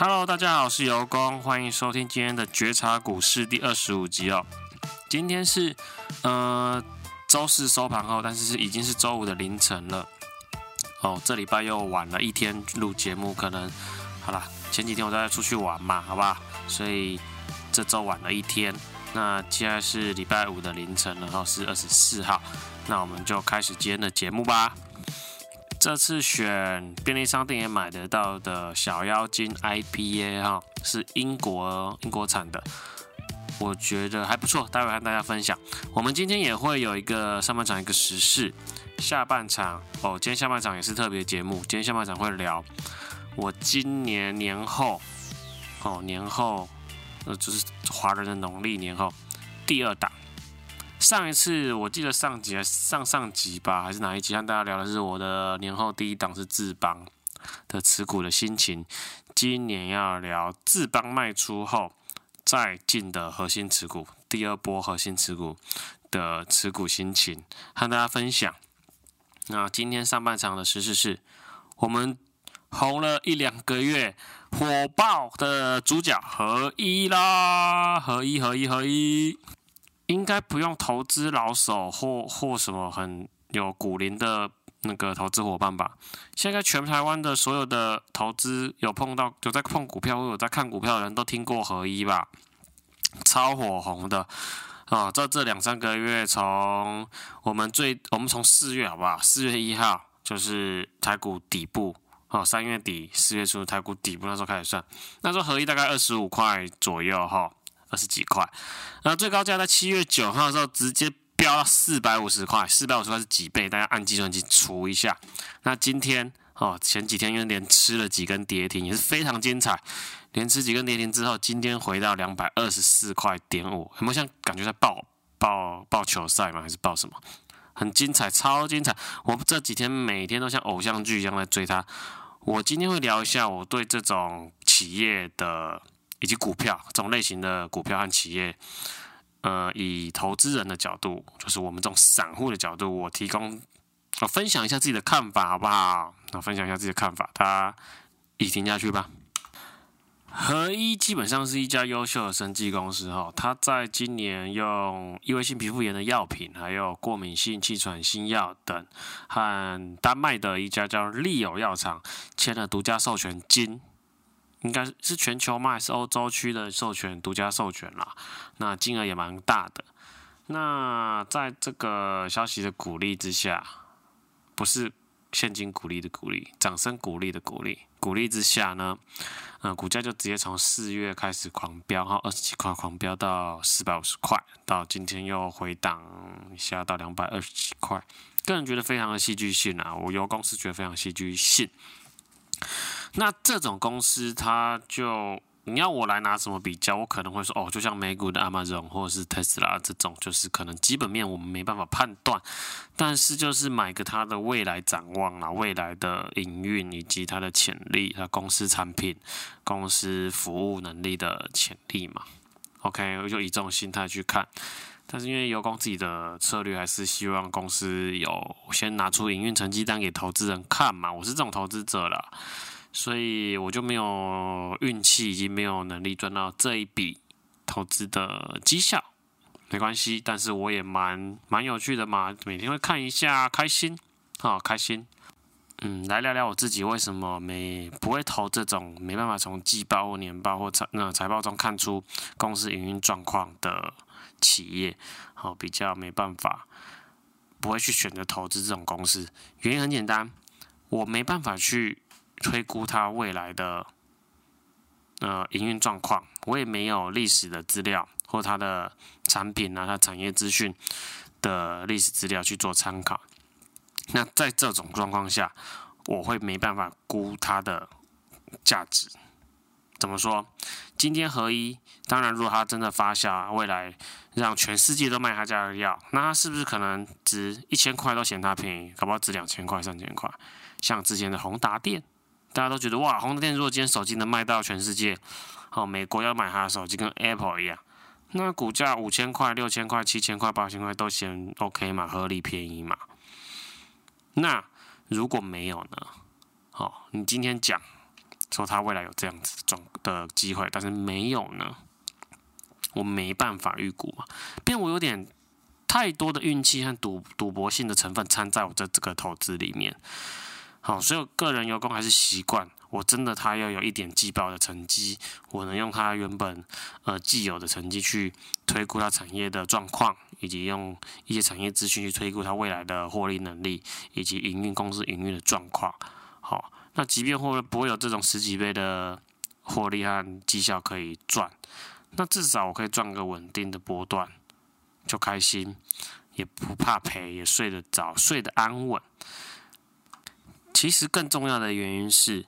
Hello，大家好，我是尤工，欢迎收听今天的觉察股市第二十五集哦。今天是呃周四收盘后，但是是已经是周五的凌晨了。哦，这礼拜又晚了一天录节目，可能好啦，前几天我在出去玩嘛，好吧，所以这周晚了一天。那现在是礼拜五的凌晨，然后是二十四号，那我们就开始今天的节目吧。这次选便利商店也买得到的小妖精 IPA 哈，是英国英国产的，我觉得还不错，待会和大家分享。我们今天也会有一个上半场一个时事，下半场哦，今天下半场也是特别节目，今天下半场会聊我今年年后哦年后呃就是华人的农历年后第二档。上一次我记得上集上上集吧，还是哪一集？和大家聊的是我的年后第一档是智邦的持股的心情。今年要聊智邦卖出后再进的核心持股，第二波核心持股的持股心情，和大家分享。那今天上半场的实事是我们红了一两个月火爆的主角合一啦，合一合一合一。应该不用投资老手或或什么很有股龄的那个投资伙伴吧？现在全台湾的所有的投资有碰到有在碰股票或有在看股票的人都听过合一吧？超火红的啊！在这两三个月，从我们最我们从四月好不好？四月一号就是台股底部哦，三月底四月初台股底部那时候开始算，那时候合一大概二十五块左右哈。二十几块，那最高价在七月九号的时候直接飙到四百五十块，四百五十块是几倍？大家按计算机除一下。那今天哦，前几天因为连吃了几根跌停，也是非常精彩。连吃几根跌停之后，今天回到两百二十四块点五，有没有像感觉在报报报球赛吗？还是报什么？很精彩，超精彩！我这几天每天都像偶像剧一样在追它。我今天会聊一下我对这种企业的。以及股票这种类型的股票和企业，呃，以投资人的角度，就是我们这种散户的角度，我提供，我分享一下自己的看法，好不好？那分享一下自己的看法，大家一听下去吧。合一基本上是一家优秀的生技公司，哈，它在今年用异位性皮肤炎的药品，还有过敏性气喘新药等，和丹麦的一家叫利友药厂签了独家授权金。应该是全球吗？还是欧洲区的授权独家授权啦？那金额也蛮大的。那在这个消息的鼓励之下，不是现金鼓励的鼓励，掌声鼓励的鼓励，鼓励之下呢，呃，股价就直接从四月开始狂飙，哈，二十几块狂飙到四百五十块，到今天又回档一下到两百二十几块。个人觉得非常的戏剧性啊，我由公司觉得非常戏剧性。那这种公司，它就你要我来拿什么比较？我可能会说，哦，就像美股的 Amazon 或者是特斯拉这种，就是可能基本面我们没办法判断，但是就是买个它的未来展望啦，未来的营运以及它的潜力，它公司产品、公司服务能力的潜力嘛。OK，我就以这种心态去看。但是因为尤工自己的策略还是希望公司有先拿出营运成绩单给投资人看嘛，我是这种投资者啦。所以我就没有运气，已经没有能力赚到这一笔投资的绩效，没关系。但是我也蛮蛮有趣的嘛，每天会看一下，开心啊，开心。嗯，来聊聊我自己为什么没不会投这种没办法从季报或年报或财那财报中看出公司营运状况的企业，好，比较没办法，不会去选择投资这种公司。原因很简单，我没办法去。推估它未来的呃营运状况，我也没有历史的资料或它的产品啊，它产业资讯的历史资料去做参考。那在这种状况下，我会没办法估它的价值。怎么说？今天合一，当然如果它真的发酵，未来让全世界都卖他家的药，那它是不是可能值一千块都嫌它便宜，搞不好值两千块、三千块？像之前的宏达电。大家都觉得哇，宏达电如果今天手机能卖到全世界，好，美国要买它的手机跟 Apple 一样，那股价五千块、六千块、七千块、八千块都嫌 OK 嘛，合理便宜嘛。那如果没有呢？好，你今天讲说他未来有这样子的的机会，但是没有呢，我没办法预估嘛，变我有点太多的运气和赌赌博性的成分掺在我这这个投资里面。好，所以我个人有功还是习惯。我真的他要有一点季报的成绩，我能用他原本呃既有的成绩去推估他产业的状况，以及用一些产业资讯去推估他未来的获利能力，以及营运公司营运的状况。好，那即便会不会有这种十几倍的获利和绩效可以赚，那至少我可以赚个稳定的波段，就开心，也不怕赔，也睡得着，睡得安稳。其实更重要的原因是。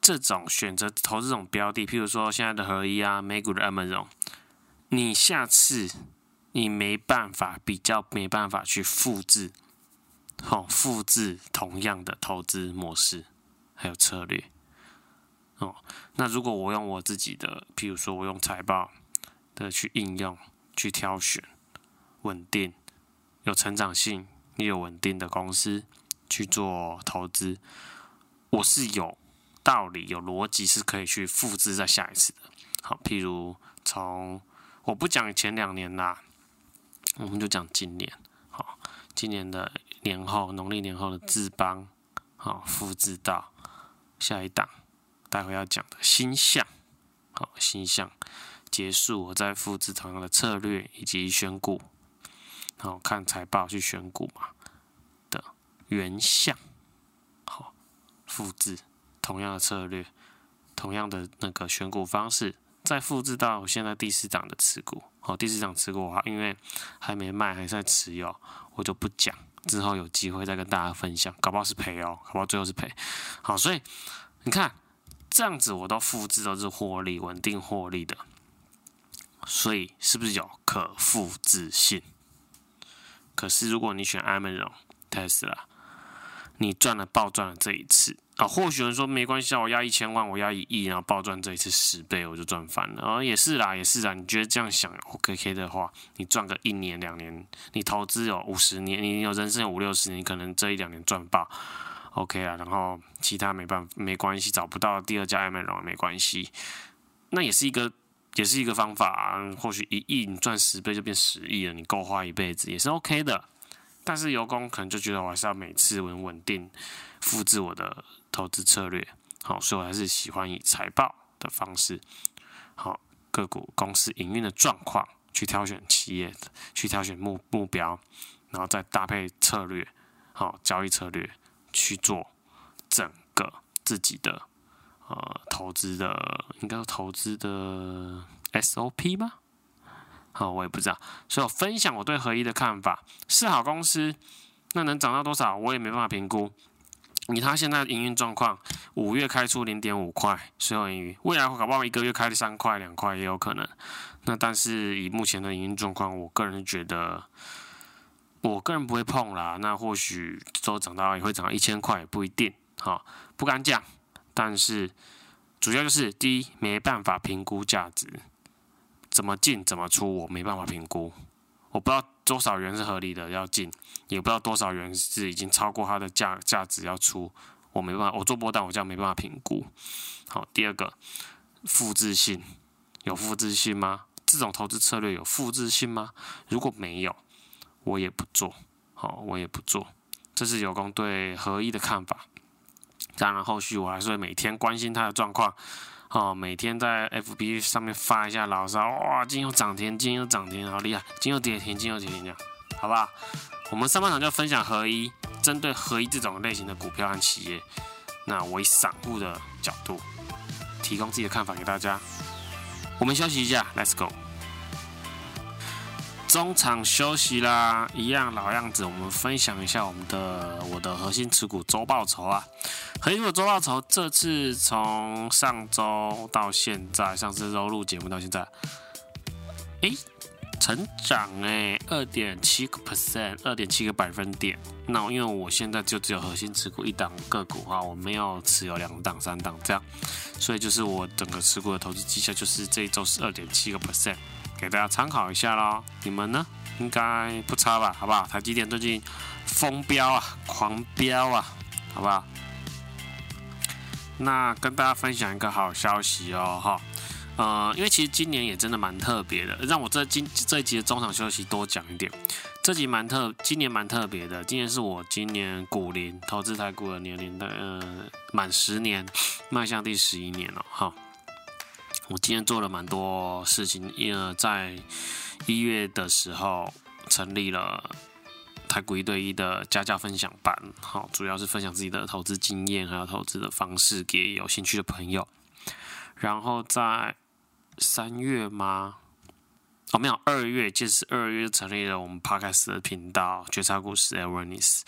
这种选择投这种标的，譬如说现在的合一啊，美股的 Amazon，你下次你没办法比较，没办法去复制，哦、复制同样的投资模式还有策略，哦，那如果我用我自己的，譬如说我用财报的去应用，去挑选稳定、有成长性又有稳定的公司去做投资，我是有。道理有逻辑是可以去复制在下一次的。好，譬如从我不讲前两年啦，我们就讲今年。好，今年的年后，农历年后的智邦，好，复制到下一档，待会要讲的鈊象。好，鈊象结束，我再复制同样的策略以及选股。好，看财报去选股嘛原相。好，复制。同样的策略，同样的那个选股方式，再复制到现在第四档的持股。好，第四档持股的话，因为还没卖，还在持有，我就不讲。之后有机会再跟大家分享，搞不好是赔哦，搞不好最后是赔。好，所以你看这样子，我都复制都是获利，稳定获利的。所以是不是有可复制性？可是如果你选 Amazon、Tesla，你赚了暴赚了这一次。啊，或许有人说没关系啊，我押一千万，我押一亿，然后暴赚这一次十倍，我就赚翻了。啊，也是啦，也是啦。你觉得这样想，OK K 的话，你赚个一年两年，你投资有五十年，你有人生有五六十年，可能这一两年赚爆，OK 啊。然后其他没办法，没关系，找不到第二家 Amazon 没关系，那也是一个，也是一个方法啊。或许一亿你赚十倍就变十亿了，你够花一辈子也是 OK 的。但是有功可能就觉得我还是要每次稳稳定复制我的。投资策略，好，所以我还是喜欢以财报的方式，好，个股公司营运的状况去挑选企业，去挑选目目标，然后再搭配策略，好，交易策略去做整个自己的呃投资的，应该说投资的 SOP 吗？好，我也不知道，所以我分享我对合一的看法，是好公司，那能涨到多少，我也没办法评估。以他现在营运状况，五月开出零点五块，税后盈余，未来会搞不好一个月开三块、两块也有可能。那但是以目前的营运状况，我个人觉得，我个人不会碰啦。那或许都涨到也会涨到一千块，也不一定。好，不敢讲。但是主要就是第一，没办法评估价值，怎么进怎么出，我没办法评估，我不知道。多少元是合理的要进，也不知道多少元是已经超过它的价价值要出，我没办法，我做波段我这样没办法评估。好，第二个复制性有复制性吗？这种投资策略有复制性吗？如果没有，我也不做。好，我也不做。这是有功对合一的看法。当然，后续我还是会每天关心它的状况。哦，每天在 FB 上面发一下牢骚，哇，今天又涨停，今天又涨停，好厉害！今天又跌停，今天又跌停，这样，好不好？我们上半场就分享合一，针对合一这种类型的股票和企业，那我以散户的角度提供自己的看法给大家。我们休息一下，Let's go。中场休息啦，一样老样子，我们分享一下我们的我的核心持股周报酬啊。核心的周报酬这次从上周到现在，上次周录节目到现在，诶，成长诶，二点七个 percent，二点七个百分点。那因为我现在就只有核心持股一档个股啊，我没有持有两档、三档这样，所以就是我整个持股的投资绩效就是这一周是二点七个 percent。给大家参考一下喽，你们呢？应该不差吧？好不好？台积电最近疯飙啊，狂飙啊，好不好？那跟大家分享一个好消息哦，哈，呃，因为其实今年也真的蛮特别的，让我这今这一集的中场休息多讲一点。这集蛮特，今年蛮特别的，今年是我今年股龄投资台股的年龄的，呃，满十年，迈向第十一年了，哈。我今天做了蛮多事情，呃，在一月的时候成立了。台股一对一的家教分享班，好，主要是分享自己的投资经验，还有投资的方式给有兴趣的朋友。然后在三月吗？哦，没有，二月，就是二月成立了我们 Podcast 的频道“觉察股市 Awareness”，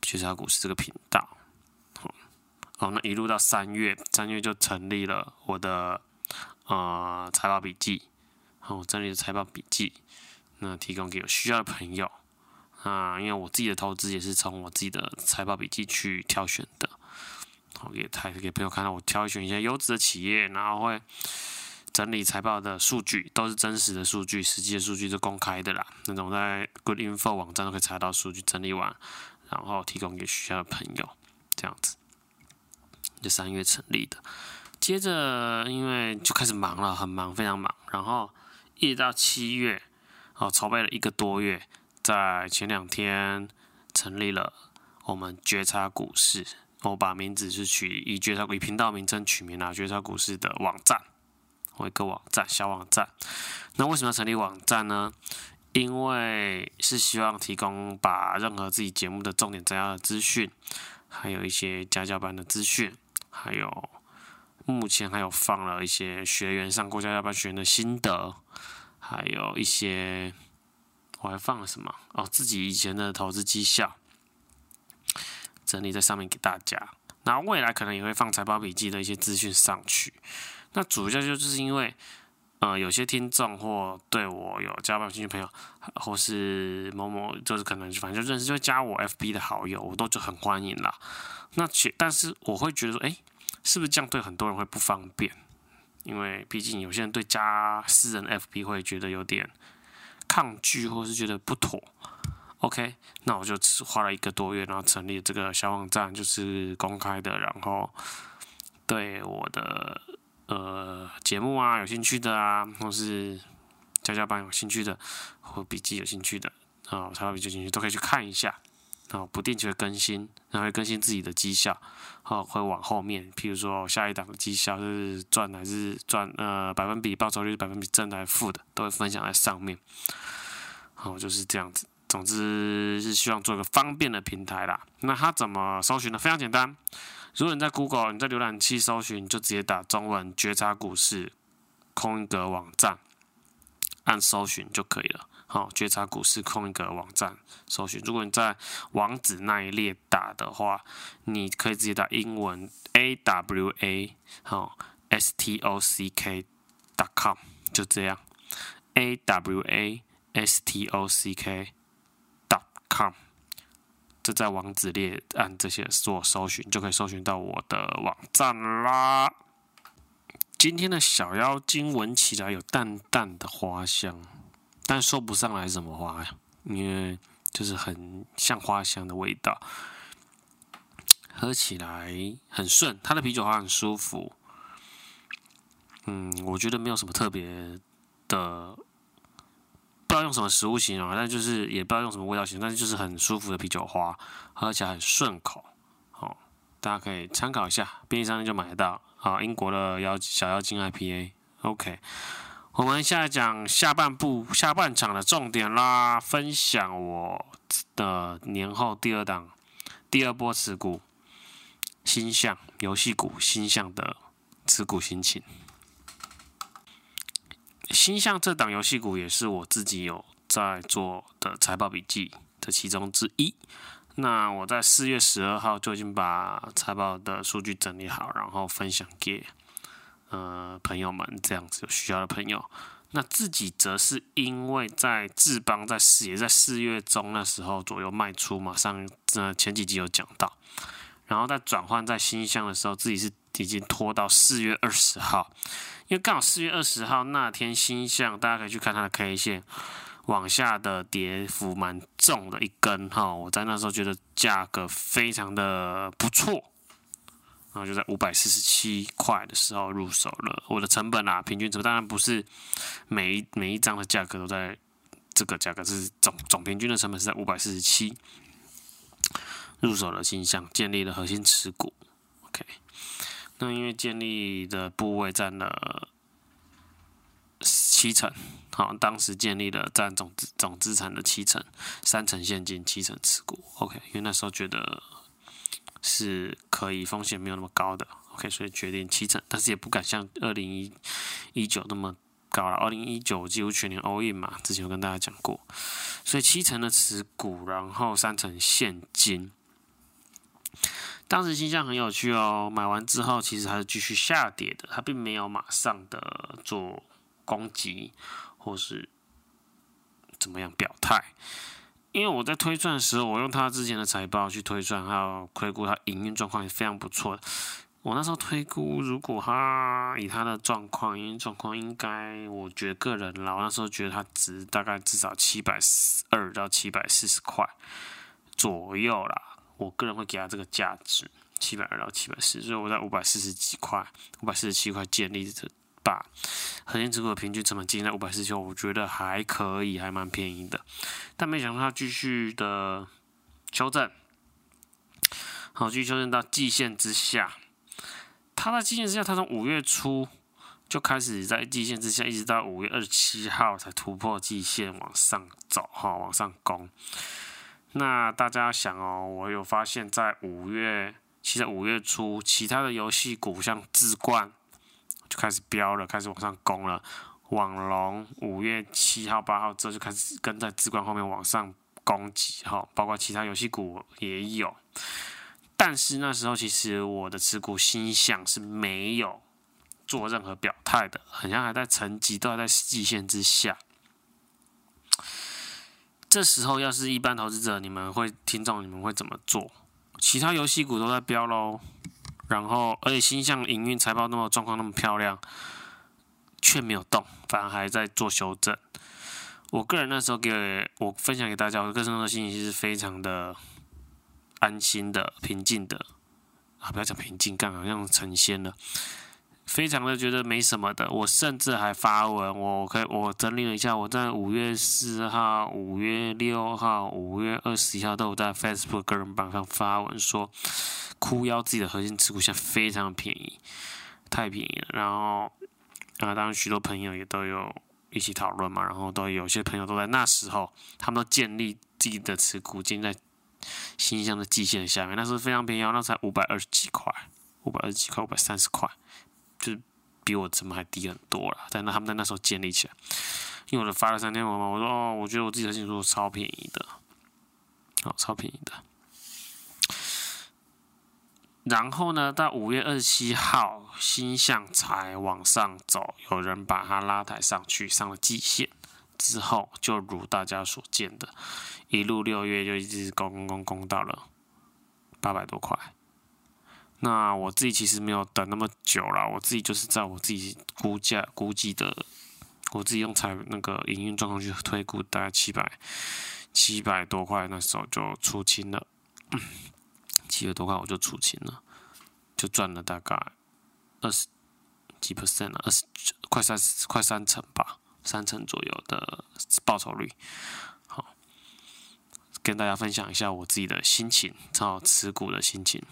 觉察股市这个频道。好，那一路到三月，三月就成立了我的呃财报笔记，好，我整理的财报笔记，那提供给有需要的朋友。啊，因为我自己的投资也是从我自己的财报笔记去挑选的，好，给台给朋友看到我挑选一些优质的企业，然后会整理财报的数据，都是真实的数据，实际的数据是公开的啦，那种在 Good Info 网站都可以查到数据，整理完，然后提供给需要的朋友，这样子，就三月成立的，接着因为就开始忙了，很忙，非常忙，然后一直到七月，哦，筹备了一个多月。在前两天成立了我们觉察股市，我把名字是取以觉察以频道名称取名了觉察股市的网站，我一个网站小网站。那为什么要成立网站呢？因为是希望提供把任何自己节目的重点摘要的资讯，还有一些家教班的资讯，还有目前还有放了一些学员上过家教班学员的心得，还有一些。我还放了什么？哦，自己以前的投资绩效整理在上面给大家。那未来可能也会放财报笔记的一些资讯上去。那主要就是因为，呃，有些听众或对我有加班兴趣朋友，或是某某，就是可能反正就认识，就加我 FB 的好友，我都就很欢迎啦。那其但是我会觉得说，哎，是不是这样对很多人会不方便？因为毕竟有些人对加私人 FB 会觉得有点。抗拒或是觉得不妥，OK，那我就只花了一个多月，然后成立这个小网站，就是公开的，然后对我的呃节目啊有兴趣的啊，或是加加班有兴趣的，或笔记有兴趣的啊，财报笔记有兴趣都可以去看一下。然后，不定期的更新，然后会更新自己的绩效，哦，会往后面，譬如说下一档的绩效是赚还是赚，呃，百分比报酬率百分比正还是负的，都会分享在上面。好，就是这样子。总之是希望做一个方便的平台啦。那它怎么搜寻呢？非常简单，如果你在 Google，你在浏览器搜寻，你就直接打中文“觉察股市”空格网站，按搜寻就可以了。好，觉察股市空一个网站搜寻。如果你在网址那一列打的话，你可以直接打英文 A W A 好 S T O C K dot com 就这样 A W A S T O C K dot com。这在网址列按这些做搜寻，就可以搜寻到我的网站啦。今天的小妖精闻起来有淡淡的花香。但说不上来什么花呀，因为就是很像花香的味道，喝起来很顺，它的啤酒花很舒服。嗯，我觉得没有什么特别的，不知道用什么食物形容，但就是也不知道用什么味道形容，但是就是很舒服的啤酒花，喝起来很顺口。好，大家可以参考一下，便利商店就买得到。好，英国的妖小妖精 IPA，OK。我们现在讲下半部下半场的重点啦，分享我的年后第二档第二波持股新向游戏股新向的持股心情。新向这档游戏股也是我自己有在做的财报笔记的其中之一。那我在四月十二号就已经把财报的数据整理好，然后分享给。呃，朋友们，这样子有需要的朋友，那自己则是因为在智邦在四也在四月中那时候左右卖出嘛，上呃前几集有讲到，然后在转换在鈊象的时候，自己是已经拖到四月二十号，因为刚好四月二十号那天鈊象，大家可以去看它的 K 线往下的跌幅蛮重的一根哈，我在那时候觉得价格非常的不错。然后就在五百四十七块的时候入手了。我的成本啊，平均成本当然不是每一每一张的价格都在这个价格，是总总平均的成本是在五百四十七。入手了新项，建立了核心持股。OK，那因为建立的部位占了七成，好，当时建立了占总总资产的七成，三成现金，七成持股。OK，因为那时候觉得。是可以，风险没有那么高的，OK，所以决定七成，但是也不敢像二零一九那么高了。二零一九几乎全年 all in 嘛，之前有跟大家讲过，所以七成的持股，然后三成现金。当时鈊象很有趣哦，买完之后其实还是继续下跌的，它并没有马上的做攻击或是怎么样表态。因为我在推算的时候，我用他之前的财报去推算，还有亏估他营运状况也非常不错。我那时候推估，如果他以他的状况，营运状况应该，我觉得个人啦，我那时候觉得他值大概至少七百二到七百四十块左右啦。我个人会给他这个价值，七百二到七百四，所以我在五百四十几块，五百四十七块建立的。把核心持股的平均成本定在五百四十九，我觉得还可以，还蛮便宜的。但没想到它继续的修正，好，继续修正到季线之下。它在季线之下，它从五月初就开始在季线之下，一直到五月二十七号才突破季线往上走，哈，往上攻。那大家想哦，我有发现，在五月，其实五月初，其他的游戏股像智冠。就开始飙了，开始往上攻了。网龙五月七号、八号之后就开始跟在智冠后面往上攻击，哈，包括其他游戏股也有。但是那时候其实我的持股鈊象是没有做任何表态的，好像还在沉寂，都还在季线之下。这时候要是一般投资者，你们会听众，你们会怎么做？其他游戏股都在飙喽。然后，而且鈊象营运财报那么状况那么漂亮，却没有动，反而还在做修正。我个人那时候给我分享给大家，我个人的心情是非常的安心的、平静的啊！不要讲平静，刚好像成仙了，非常的觉得没什么的。我甚至还发文，我可以我整理了一下，我在五月四号、五月六号、五月二十一号都有在 Facebook 个人版上发文说。哭腰自己的核心持股现在非常便宜，太便宜了。然后，啊，当然许多朋友也都有一起讨论嘛。然后都有些朋友都在那时候，他们都建立自己的持股，建在新乡的季线下面，那时候非常便宜哦，那才五百二十几块，五百二十几块，五百三十块，就是比我怎么还低很多了。但那他们在那时候建立起来，因为我的发了三天文嘛，我说哦，我觉得我自己的核心持股超便宜的，好，超便宜的。然后呢，到五月二十七号，星象才往上走，有人把它拉抬上去，上了季线之后，就如大家所见的，一路六月就一直攻攻攻攻到了八百多块。那我自己其实没有等那么久了，我自己就是在我自己估价估计的，我自己用财那个营运状况去推估，大概七百七百多块，那时候就出清了。七百多块我就出清了，就赚了大概二十几 percent 了，二十快三十快三成吧，三成左右的报酬率。好，跟大家分享一下我自己的心情，超持股的心情。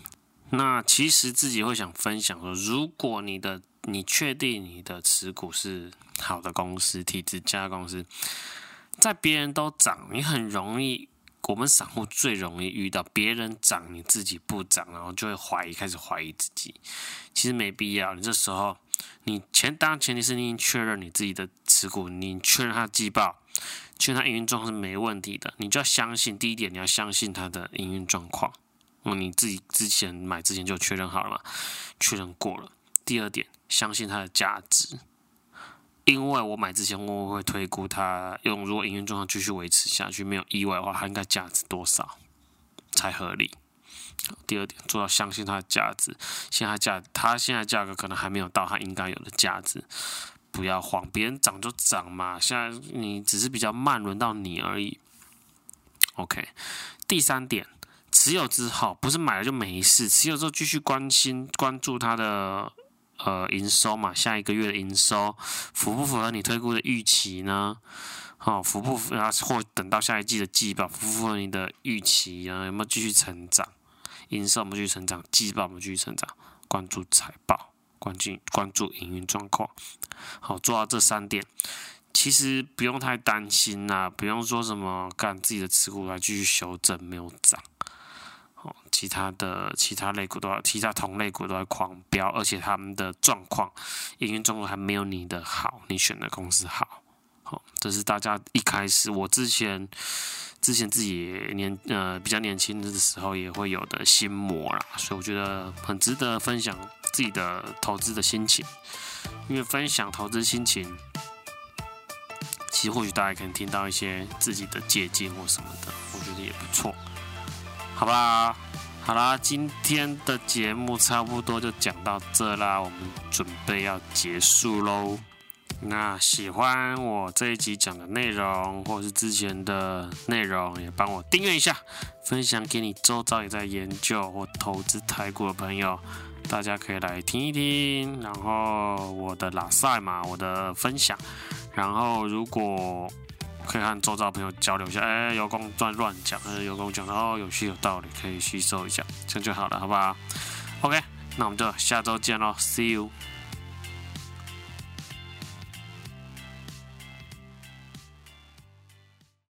那其实自己会想分享说，如果你的你确定你的持股是好的公司、体质佳公司，在别人都涨，你很容易。我们散户最容易遇到别人涨，你自己不涨，然后就会怀疑，开始怀疑自己。其实没必要，你这时候，你前当然前提是你已经确认你自己的持股，你确认它的季报，确认它营运状况是没问题的，你就要相信第一点，你要相信它的营运状况。哦，你自己之前买之前就确认好了嘛，确认过了。第二点，相信它的价值。因为我买之前，我会推估它用，如果营运状况继续维持下去，没有意外的话，它应该价值多少才合理？第二点，做到相信它的价值，现在价，它现在价格可能还没有到它应该有的价值，不要慌，别人涨就涨嘛，现在你只是比较慢，轮到你而已。OK，第三点，持有之后不是买了就没事，持有之后继续关心关注它的呃营收嘛，下一个月的营收符不符合你推估的预期呢？哦，符不符合？或等到下一季的季报符不符合你的预期啊？有没有继续成长？营收有没有继续成长？季报有没有继续成长？关注财报，关注关注营运状况。好，做到这三点。其实不用太担心呐、啊，不用说什么干自己的持股来继续修正没有涨，哦，其他的其他类股都要，其他同类股都在狂飙，而且他们的状况营运状况还没有你的好，你选的公司好，好、哦，这是大家一开始我之前之前自己年呃比较年轻的时候也会有的心魔啦，所以我觉得很值得分享自己的投资的心情，因为分享投资心情。其实或许大家可以听到一些自己的借鉴或什么的，我觉得也不错，好吧？好啦，今天的节目差不多就讲到这啦，我们准备要结束喽。那喜欢我这一集讲的内容，或是之前的内容，也帮我订阅一下，分享给你周遭也在研究或投资台股的朋友，大家可以来听一听。然后我的拉赛嘛，我的分享。然后，如果可以和周遭朋友交流一下，哎，有空乱乱讲，呃，有空讲的哦，有趣有道理，可以吸收一下，这样就好了，好不好？OK，那我们就下周见喽，See you。